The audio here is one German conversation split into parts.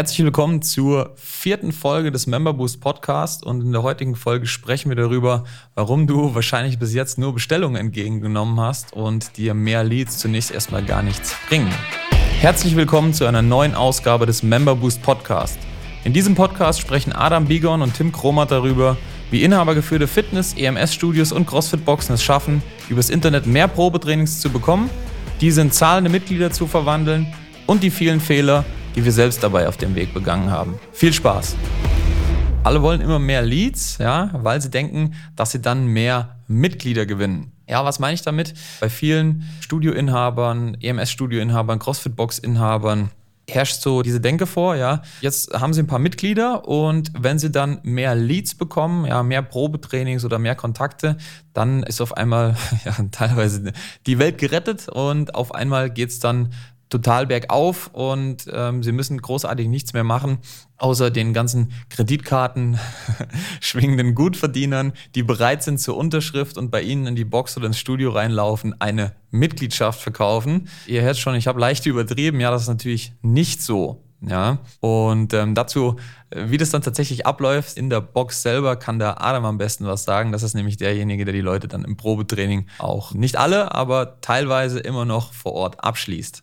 Herzlich willkommen zur vierten Folge des Member Boost Podcast und in der heutigen Folge sprechen wir darüber, warum du wahrscheinlich bis jetzt nur Bestellungen entgegengenommen hast und dir mehr Leads zunächst erstmal gar nichts bringen. Herzlich willkommen zu einer neuen Ausgabe des Member Boost Podcast. In diesem Podcast sprechen Adam Bigon und Tim Kromat darüber, wie inhabergeführte Fitness, EMS-Studios und CrossFit-Boxen es schaffen, übers Internet mehr Probetrainings zu bekommen, diese in zahlende Mitglieder zu verwandeln und die vielen Fehler, die wir selbst dabei auf dem Weg begangen haben. Viel Spaß! Alle wollen immer mehr Leads, ja, weil sie denken, dass sie dann mehr Mitglieder gewinnen. Ja, was meine ich damit? Bei vielen Studioinhabern, EMS-Studioinhabern, CrossFit-Box-Inhabern herrscht so diese Denke vor, ja. Jetzt haben sie ein paar Mitglieder und wenn sie dann mehr Leads bekommen, ja, mehr Probetrainings oder mehr Kontakte, dann ist auf einmal ja, teilweise die Welt gerettet und auf einmal geht es dann total bergauf und ähm, sie müssen großartig nichts mehr machen, außer den ganzen Kreditkarten schwingenden Gutverdienern, die bereit sind zur Unterschrift und bei ihnen in die Box oder ins Studio reinlaufen, eine Mitgliedschaft verkaufen. Ihr hört schon, ich habe leicht übertrieben, ja, das ist natürlich nicht so. Ja, und ähm, dazu, wie das dann tatsächlich abläuft in der Box selber, kann der Adam am besten was sagen. Das ist nämlich derjenige, der die Leute dann im Probetraining auch nicht alle, aber teilweise immer noch vor Ort abschließt.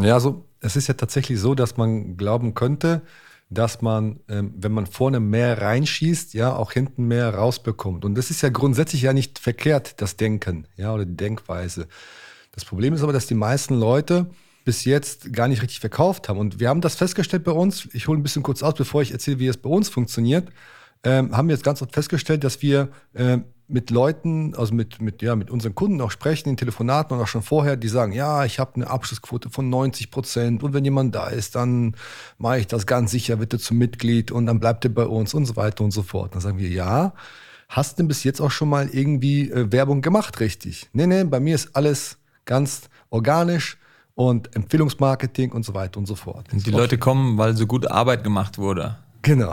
Ja, also es ist ja tatsächlich so, dass man glauben könnte, dass man, ähm, wenn man vorne mehr reinschießt, ja, auch hinten mehr rausbekommt. Und das ist ja grundsätzlich ja nicht verkehrt, das Denken, ja, oder die Denkweise. Das Problem ist aber, dass die meisten Leute bis jetzt gar nicht richtig verkauft haben. Und wir haben das festgestellt bei uns. Ich hole ein bisschen kurz aus, bevor ich erzähle, wie es bei uns funktioniert. Ähm, haben wir jetzt ganz oft festgestellt, dass wir äh, mit Leuten, also mit, mit, ja, mit unseren Kunden auch sprechen, in Telefonaten und auch schon vorher, die sagen, ja, ich habe eine Abschlussquote von 90 Prozent und wenn jemand da ist, dann mache ich das ganz sicher, wird er zum Mitglied und dann bleibt er bei uns und so weiter und so fort. Dann sagen wir, ja, hast du denn bis jetzt auch schon mal irgendwie äh, Werbung gemacht, richtig? Nee, nee, bei mir ist alles ganz organisch und Empfehlungsmarketing und so weiter und so fort. Und die Leute kommen, weil so gute Arbeit gemacht wurde. Genau.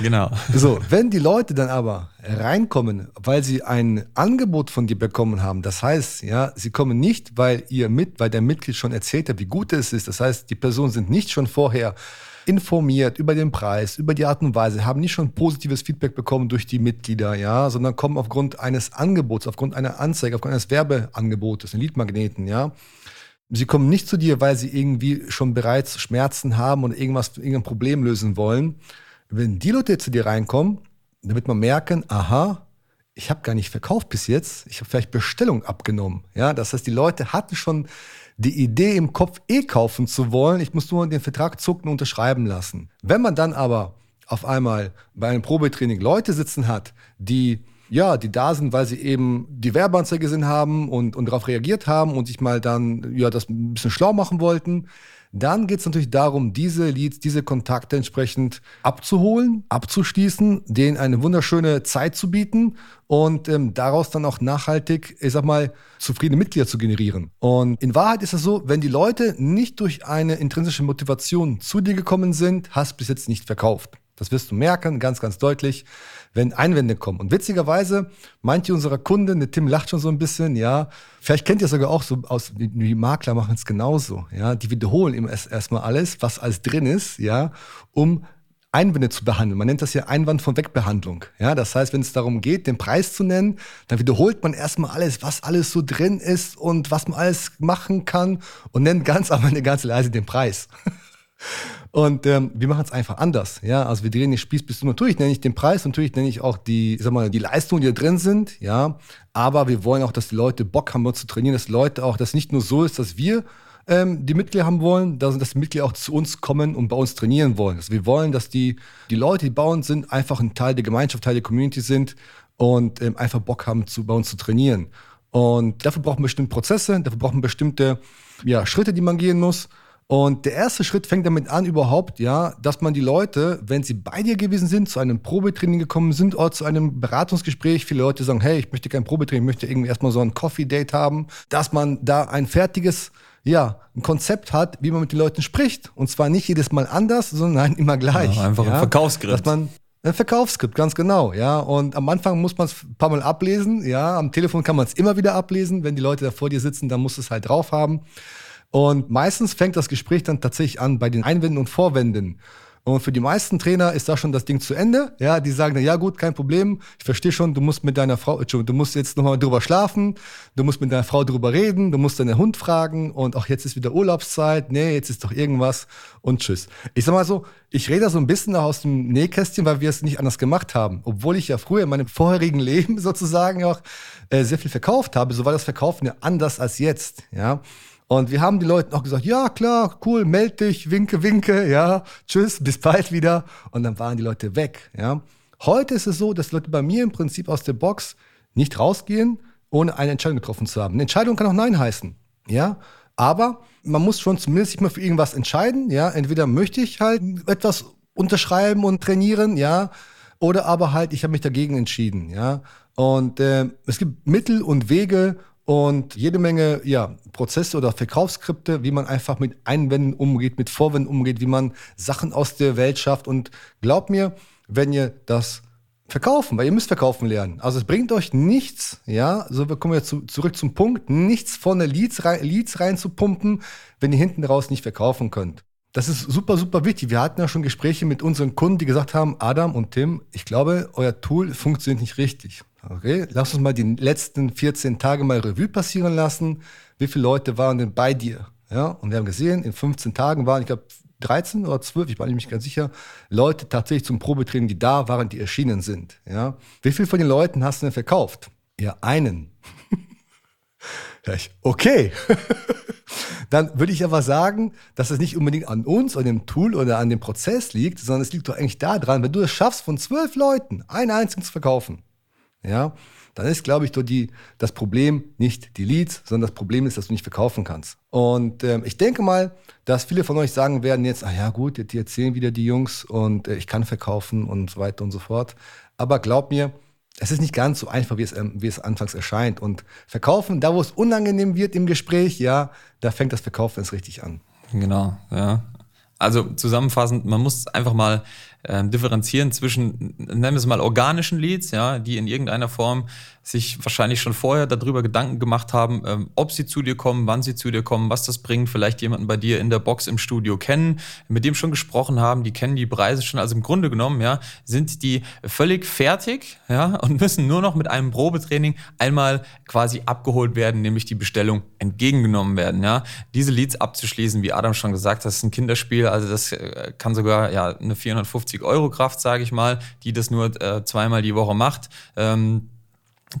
Genau. So, wenn die Leute dann aber reinkommen, weil sie ein Angebot von dir bekommen haben, das heißt, ja, sie kommen nicht, weil ihr mit, weil der Mitglied schon erzählt hat, wie gut es ist. Das heißt, die Personen sind nicht schon vorher informiert über den Preis, über die Art und Weise, haben nicht schon positives Feedback bekommen durch die Mitglieder, ja, sondern kommen aufgrund eines Angebots, aufgrund einer Anzeige, aufgrund eines Werbeangebotes, einen Leadmagneten, ja. Sie kommen nicht zu dir, weil sie irgendwie schon bereits Schmerzen haben und irgendwas, irgendein Problem lösen wollen, wenn die Leute zu dir reinkommen, dann wird man merken, aha, ich habe gar nicht verkauft bis jetzt, ich habe vielleicht Bestellung abgenommen. Ja, das heißt, die Leute hatten schon die Idee im Kopf, eh kaufen zu wollen. Ich muss nur den Vertrag zucken und unterschreiben lassen. Wenn man dann aber auf einmal bei einem Probetraining Leute sitzen hat, die ja, die da sind, weil sie eben die Werbeanzeige gesehen haben und, und darauf reagiert haben und sich mal dann ja das ein bisschen schlau machen wollten, dann geht es natürlich darum, diese Leads, diese Kontakte entsprechend abzuholen, abzuschließen, denen eine wunderschöne Zeit zu bieten und ähm, daraus dann auch nachhaltig, ich sag mal, zufriedene Mitglieder zu generieren. Und in Wahrheit ist es so, wenn die Leute nicht durch eine intrinsische Motivation zu dir gekommen sind, hast du bis jetzt nicht verkauft. Das wirst du merken, ganz, ganz deutlich wenn Einwände kommen. Und witzigerweise, manche unserer Kunden, der Tim lacht schon so ein bisschen, ja, vielleicht kennt ihr sogar auch so aus, die Makler machen es genauso, ja, die wiederholen immer erstmal alles, was alles drin ist, ja, um Einwände zu behandeln. Man nennt das ja Einwand von Wegbehandlung. Ja, das heißt, wenn es darum geht, den Preis zu nennen, dann wiederholt man erstmal alles, was alles so drin ist und was man alles machen kann und nennt ganz am Ende ganz leise den Preis. Und ähm, wir machen es einfach anders. Ja, also wir drehen den Spieß bis zum natürlich nenne ich den Preis, natürlich nenne ich auch die, sag mal, die Leistungen, die da drin sind. Ja, aber wir wollen auch, dass die Leute Bock haben, zu trainieren, dass Leute auch, dass nicht nur so ist, dass wir ähm, die Mitglieder haben wollen, dass, dass die Mitglieder auch zu uns kommen und bei uns trainieren wollen. Also wir wollen, dass die, die Leute, die bei uns sind, einfach ein Teil der Gemeinschaft, Teil der Community sind und ähm, einfach Bock haben, zu, bei uns zu trainieren. Und dafür brauchen wir bestimmte Prozesse, dafür brauchen wir bestimmte ja, Schritte, die man gehen muss. Und der erste Schritt fängt damit an, überhaupt, ja, dass man die Leute, wenn sie bei dir gewesen sind, zu einem Probetraining gekommen sind oder zu einem Beratungsgespräch, viele Leute sagen, hey, ich möchte kein Probetraining, ich möchte irgendwie erstmal so ein Coffee-Date haben, dass man da ein fertiges, ja, ein Konzept hat, wie man mit den Leuten spricht. Und zwar nicht jedes Mal anders, sondern immer gleich. Ja, einfach ja, ein Verkaufsskript. Dass man ein Verkaufsskript, ganz genau, ja. Und am Anfang muss man es ein paar Mal ablesen, ja. Am Telefon kann man es immer wieder ablesen. Wenn die Leute da vor dir sitzen, dann musst du es halt drauf haben. Und meistens fängt das Gespräch dann tatsächlich an bei den Einwänden und Vorwänden. Und für die meisten Trainer ist da schon das Ding zu Ende. Ja, die sagen dann, ja gut, kein Problem. Ich verstehe schon, du musst mit deiner Frau, du musst jetzt nochmal drüber schlafen, du musst mit deiner Frau drüber reden, du musst deinen Hund fragen und auch jetzt ist wieder Urlaubszeit. Nee, jetzt ist doch irgendwas und tschüss. Ich sag mal so, ich rede da so ein bisschen aus dem Nähkästchen, weil wir es nicht anders gemacht haben. Obwohl ich ja früher in meinem vorherigen Leben sozusagen auch äh, sehr viel verkauft habe, so war das Verkaufen ja anders als jetzt. Ja. Und wir haben den Leuten auch gesagt, ja klar, cool, meld dich, winke, winke, ja, tschüss, bis bald wieder. Und dann waren die Leute weg, ja. Heute ist es so, dass Leute bei mir im Prinzip aus der Box nicht rausgehen, ohne eine Entscheidung getroffen zu haben. Eine Entscheidung kann auch Nein heißen, ja. Aber man muss schon zumindest sich mal für irgendwas entscheiden, ja. Entweder möchte ich halt etwas unterschreiben und trainieren, ja, oder aber halt, ich habe mich dagegen entschieden, ja. Und äh, es gibt Mittel und Wege, und jede Menge ja, Prozesse oder Verkaufsskripte, wie man einfach mit Einwänden umgeht, mit Vorwänden umgeht, wie man Sachen aus der Welt schafft. Und glaubt mir, wenn ihr das verkaufen, weil ihr müsst verkaufen lernen. Also es bringt euch nichts, ja, so wir kommen jetzt zu, zurück zum Punkt, nichts von der Leads, rein, Leads reinzupumpen, wenn ihr hinten raus nicht verkaufen könnt. Das ist super, super wichtig. Wir hatten ja schon Gespräche mit unseren Kunden, die gesagt haben, Adam und Tim, ich glaube, euer Tool funktioniert nicht richtig. Okay, lass uns mal die letzten 14 Tage mal Revue passieren lassen. Wie viele Leute waren denn bei dir? Ja, und wir haben gesehen, in 15 Tagen waren, ich glaube, 13 oder 12, ich bin mir nicht ganz sicher, Leute tatsächlich zum Probetraining, die da waren, die erschienen sind. Ja, wie viele von den Leuten hast du denn verkauft? Ja, einen. okay. Dann würde ich aber sagen, dass es nicht unbedingt an uns, an dem Tool oder an dem Prozess liegt, sondern es liegt doch eigentlich daran, wenn du es schaffst, von zwölf Leuten einen einzigen zu verkaufen ja, dann ist, glaube ich, die, das Problem nicht die Leads, sondern das Problem ist, dass du nicht verkaufen kannst. Und ähm, ich denke mal, dass viele von euch sagen werden jetzt, ah ja gut, die erzählen wieder die Jungs und äh, ich kann verkaufen und so weiter und so fort. Aber glaub mir, es ist nicht ganz so einfach, wie es, ähm, wie es anfangs erscheint. Und verkaufen, da wo es unangenehm wird im Gespräch, ja, da fängt das Verkaufen erst richtig an. Genau, ja. Also zusammenfassend, man muss einfach mal ähm, differenzieren zwischen, nennen wir es mal, organischen Leads, ja, die in irgendeiner Form sich wahrscheinlich schon vorher darüber Gedanken gemacht haben, ähm, ob sie zu dir kommen, wann sie zu dir kommen, was das bringt, vielleicht jemanden bei dir in der Box im Studio kennen, mit dem schon gesprochen haben, die kennen die Preise schon. Also im Grunde genommen, ja, sind die völlig fertig, ja, und müssen nur noch mit einem Probetraining einmal quasi abgeholt werden, nämlich die Bestellung entgegengenommen werden, ja. Diese Leads abzuschließen, wie Adam schon gesagt hat, ist ein Kinderspiel, also das äh, kann sogar, ja, eine 450 50 Euro Kraft, sage ich mal, die das nur äh, zweimal die Woche macht. Ähm,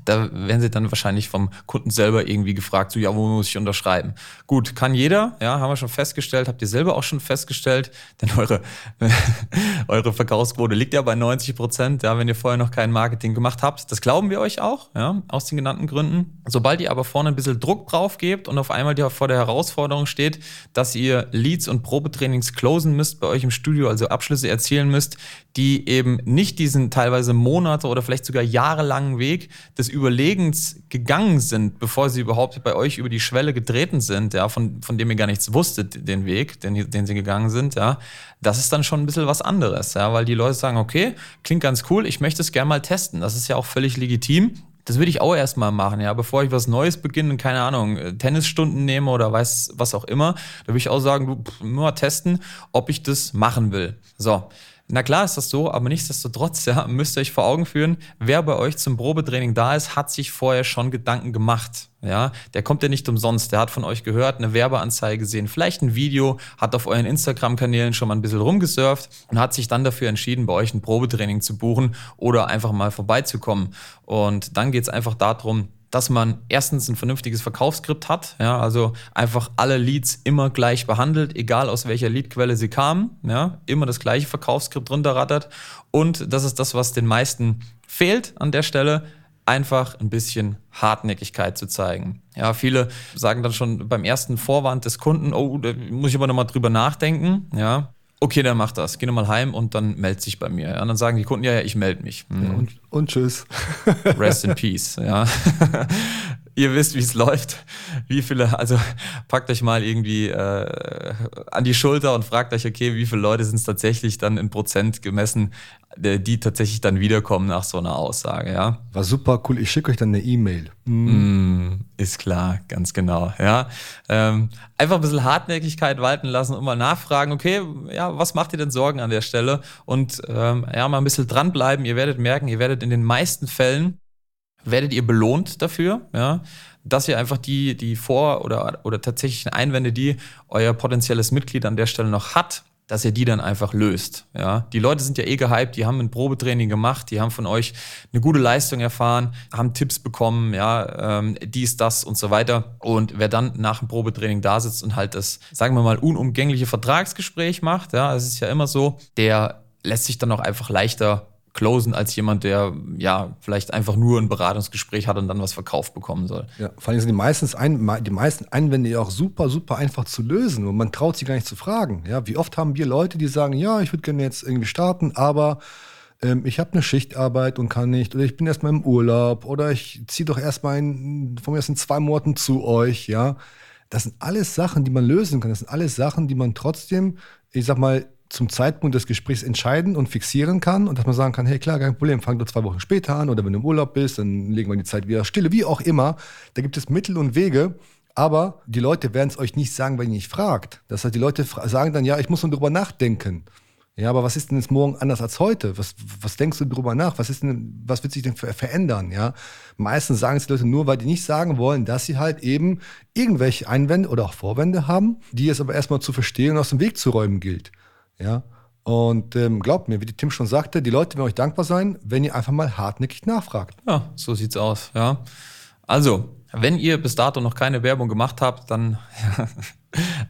da werden sie dann wahrscheinlich vom Kunden selber irgendwie gefragt, so ja, wo muss ich unterschreiben? Gut, kann jeder, ja, haben wir schon festgestellt, habt ihr selber auch schon festgestellt, denn eure, eure Verkaufsquote liegt ja bei 90 Prozent, ja, wenn ihr vorher noch kein Marketing gemacht habt. Das glauben wir euch auch, ja, aus den genannten Gründen. Sobald ihr aber vorne ein bisschen Druck drauf gebt und auf einmal vor der Herausforderung steht, dass ihr Leads und Probetrainings closen müsst bei euch im Studio, also Abschlüsse erzielen müsst, die eben nicht diesen teilweise Monate oder vielleicht sogar jahrelangen Weg des Überlegens gegangen sind, bevor sie überhaupt bei euch über die Schwelle getreten sind, ja, von, von dem ihr gar nichts wusstet, den Weg, den, den sie gegangen sind, ja, das ist dann schon ein bisschen was anderes, ja, weil die Leute sagen, okay, klingt ganz cool, ich möchte es gerne mal testen. Das ist ja auch völlig legitim. Das würde ich auch erstmal machen, ja, bevor ich was Neues beginne, keine Ahnung, Tennisstunden nehme oder weiß was auch immer. Da würde ich auch sagen, du, pff, nur mal testen, ob ich das machen will. So. Na klar ist das so, aber nichtsdestotrotz ja, müsst ihr euch vor Augen führen, wer bei euch zum Probetraining da ist, hat sich vorher schon Gedanken gemacht. Ja, der kommt ja nicht umsonst. Der hat von euch gehört, eine Werbeanzeige gesehen, vielleicht ein Video, hat auf euren Instagram-Kanälen schon mal ein bisschen rumgesurft und hat sich dann dafür entschieden, bei euch ein Probetraining zu buchen oder einfach mal vorbeizukommen. Und dann geht es einfach darum, dass man erstens ein vernünftiges Verkaufsskript hat, ja, also einfach alle Leads immer gleich behandelt, egal aus welcher Leadquelle sie kamen, ja, immer das gleiche Verkaufsskript runterrattert und das ist das, was den meisten fehlt an der Stelle, einfach ein bisschen Hartnäckigkeit zu zeigen. Ja, viele sagen dann schon beim ersten Vorwand des Kunden, oh, da muss ich aber nochmal drüber nachdenken, ja, okay, dann mach das. Geh nochmal heim und dann meld sich bei mir. Ja, und dann sagen die Kunden, ja, ja, ich melde mich. Mhm. Ja, und, und, tschüss. Rest in peace, ja. Ihr wisst, wie es läuft. Wie viele, also packt euch mal irgendwie äh, an die Schulter und fragt euch, okay, wie viele Leute sind es tatsächlich dann in Prozent gemessen, die tatsächlich dann wiederkommen nach so einer Aussage, ja. War super cool. Ich schicke euch dann eine E-Mail. Mm, ist klar, ganz genau, ja. Ähm, einfach ein bisschen Hartnäckigkeit walten lassen und mal nachfragen, okay, ja, was macht ihr denn Sorgen an der Stelle? Und ähm, ja, mal ein bisschen dranbleiben. Ihr werdet merken, ihr werdet in den meisten Fällen werdet ihr belohnt dafür, ja, dass ihr einfach die, die vor- oder, oder tatsächlichen Einwände, die euer potenzielles Mitglied an der Stelle noch hat, dass ihr die dann einfach löst. Ja, die Leute sind ja eh gehypt, die haben ein Probetraining gemacht, die haben von euch eine gute Leistung erfahren, haben Tipps bekommen, ja, ähm, dies, das und so weiter. Und wer dann nach dem Probetraining da sitzt und halt das, sagen wir mal, unumgängliche Vertragsgespräch macht, ja, es ist ja immer so, der lässt sich dann auch einfach leichter closen als jemand, der ja vielleicht einfach nur ein Beratungsgespräch hat und dann was verkauft bekommen soll. Ja, vor allem sind die, meistens ein, die meisten Einwände ja auch super, super einfach zu lösen und man traut sich gar nicht zu fragen. Ja, wie oft haben wir Leute, die sagen, ja, ich würde gerne jetzt irgendwie starten, aber ähm, ich habe eine Schichtarbeit und kann nicht oder ich bin erstmal im Urlaub oder ich ziehe doch erstmal in, von mir aus in zwei Monaten zu euch, ja. Das sind alles Sachen, die man lösen kann. Das sind alles Sachen, die man trotzdem, ich sag mal, zum Zeitpunkt des Gesprächs entscheiden und fixieren kann und dass man sagen kann, hey klar, kein Problem, fang doch zwei Wochen später an oder wenn du im Urlaub bist, dann legen wir die Zeit wieder stille, wie auch immer. Da gibt es Mittel und Wege, aber die Leute werden es euch nicht sagen, wenn ihr nicht fragt. Das heißt, die Leute sagen dann, ja, ich muss nur drüber nachdenken. Ja, aber was ist denn jetzt morgen anders als heute? Was, was denkst du drüber nach? Was ist denn, was wird sich denn verändern? Ja, meistens sagen es die Leute nur, weil die nicht sagen wollen, dass sie halt eben irgendwelche Einwände oder auch Vorwände haben, die es aber erstmal zu verstehen und aus dem Weg zu räumen gilt. Ja. Und ähm, glaubt mir, wie die Tim schon sagte, die Leute werden euch dankbar sein, wenn ihr einfach mal hartnäckig nachfragt. Ja, so sieht's aus, ja. Also, wenn ihr bis dato noch keine Werbung gemacht habt, dann ja,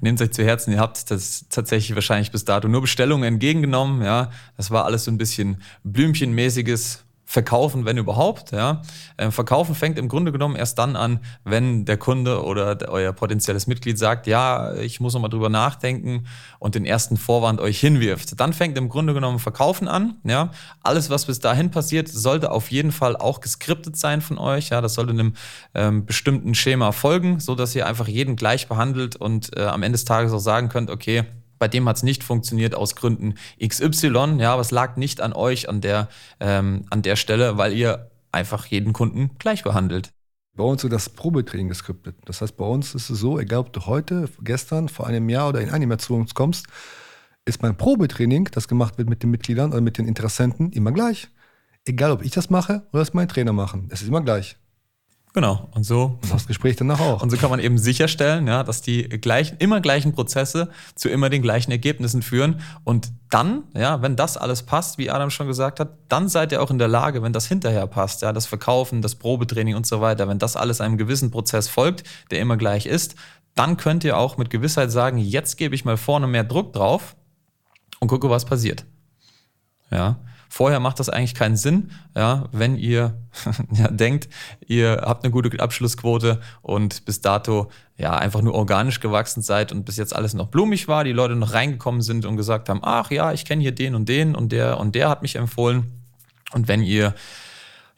nehmt euch zu Herzen. Ihr habt das tatsächlich wahrscheinlich bis dato nur Bestellungen entgegengenommen. Ja, das war alles so ein bisschen Blümchenmäßiges verkaufen, wenn überhaupt. Ja. Ähm, verkaufen fängt im Grunde genommen erst dann an, wenn der Kunde oder der, euer potenzielles Mitglied sagt, ja, ich muss nochmal drüber nachdenken und den ersten Vorwand euch hinwirft. Dann fängt im Grunde genommen Verkaufen an. Ja. Alles, was bis dahin passiert, sollte auf jeden Fall auch geskriptet sein von euch. Ja. Das sollte einem ähm, bestimmten Schema folgen, so dass ihr einfach jeden gleich behandelt und äh, am Ende des Tages auch sagen könnt, okay, bei dem hat es nicht funktioniert aus Gründen XY. Ja, aber es lag nicht an euch an der, ähm, an der Stelle, weil ihr einfach jeden Kunden gleich behandelt. Bei uns wird das Probetraining geskriptet. Das heißt, bei uns ist es so, egal ob du heute, gestern, vor einem Jahr oder in einem Jahr zu uns kommst, ist mein Probetraining, das gemacht wird mit den Mitgliedern oder mit den Interessenten, immer gleich. Egal, ob ich das mache oder das mein Trainer machen. Es ist immer gleich. Genau. Und so. Und das Gespräch danach auch. Und so kann man eben sicherstellen, ja, dass die gleichen, immer gleichen Prozesse zu immer den gleichen Ergebnissen führen. Und dann, ja, wenn das alles passt, wie Adam schon gesagt hat, dann seid ihr auch in der Lage, wenn das hinterher passt, ja, das Verkaufen, das Probetraining und so weiter, wenn das alles einem gewissen Prozess folgt, der immer gleich ist, dann könnt ihr auch mit Gewissheit sagen, jetzt gebe ich mal vorne mehr Druck drauf und gucke, was passiert. Ja. Vorher macht das eigentlich keinen Sinn, ja, wenn ihr ja, denkt, ihr habt eine gute Abschlussquote und bis dato ja einfach nur organisch gewachsen seid und bis jetzt alles noch blumig war, die Leute noch reingekommen sind und gesagt haben, ach ja, ich kenne hier den und den und der und der hat mich empfohlen. Und wenn ihr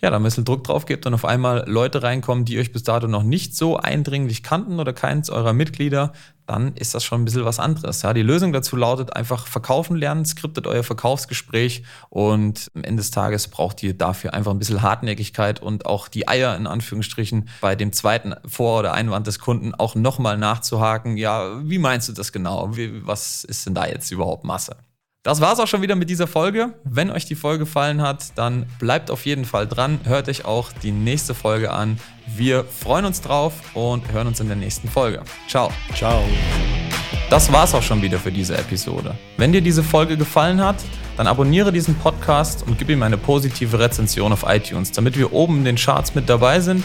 ja, da ein bisschen Druck drauf gebt und auf einmal Leute reinkommen, die euch bis dato noch nicht so eindringlich kannten oder keins eurer Mitglieder, dann ist das schon ein bisschen was anderes. Ja, die Lösung dazu lautet einfach verkaufen lernen, skriptet euer Verkaufsgespräch und am Ende des Tages braucht ihr dafür einfach ein bisschen Hartnäckigkeit und auch die Eier in Anführungsstrichen bei dem zweiten Vor- oder Einwand des Kunden auch nochmal nachzuhaken. Ja, wie meinst du das genau? Wie, was ist denn da jetzt überhaupt Masse? Das war's auch schon wieder mit dieser Folge. Wenn euch die Folge gefallen hat, dann bleibt auf jeden Fall dran. Hört euch auch die nächste Folge an. Wir freuen uns drauf und hören uns in der nächsten Folge. Ciao. Ciao. Das war's auch schon wieder für diese Episode. Wenn dir diese Folge gefallen hat, dann abonniere diesen Podcast und gib ihm eine positive Rezension auf iTunes, damit wir oben in den Charts mit dabei sind